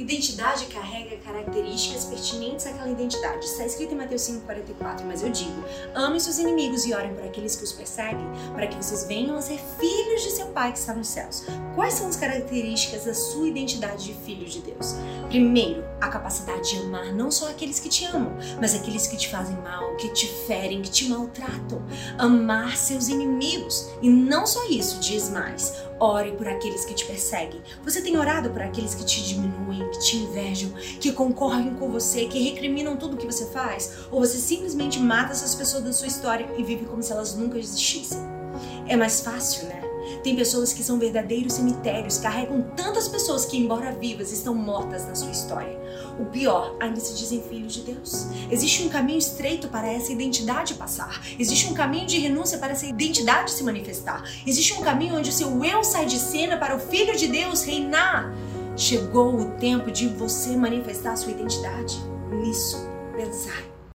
Identidade carrega características pertinentes àquela identidade. Está escrito em Mateus 5,44, mas eu digo: amem seus inimigos e orem por aqueles que os perseguem, para que vocês venham a ser filhos de seu Pai que está nos céus. Quais são as características da sua identidade de filho de Deus? Primeiro, a capacidade de amar não só aqueles que te amam, mas aqueles que te fazem mal, que te ferem, que te maltratam. Amar seus inimigos. E não só isso, diz mais Ore por aqueles que te perseguem. Você tem orado por aqueles que te diminuem, que te invejam, que concorrem com você, que recriminam tudo que você faz? Ou você simplesmente mata essas pessoas da sua história e vive como se elas nunca existissem? É mais fácil, né? Tem pessoas que são verdadeiros cemitérios, carregam tantas pessoas que, embora vivas, estão mortas na sua história. O pior, ainda se dizem filhos de Deus. Existe um caminho estreito para essa identidade passar. Existe um caminho de renúncia para essa identidade se manifestar. Existe um caminho onde o seu eu sai de cena para o Filho de Deus reinar. Chegou o tempo de você manifestar sua identidade. Nisso.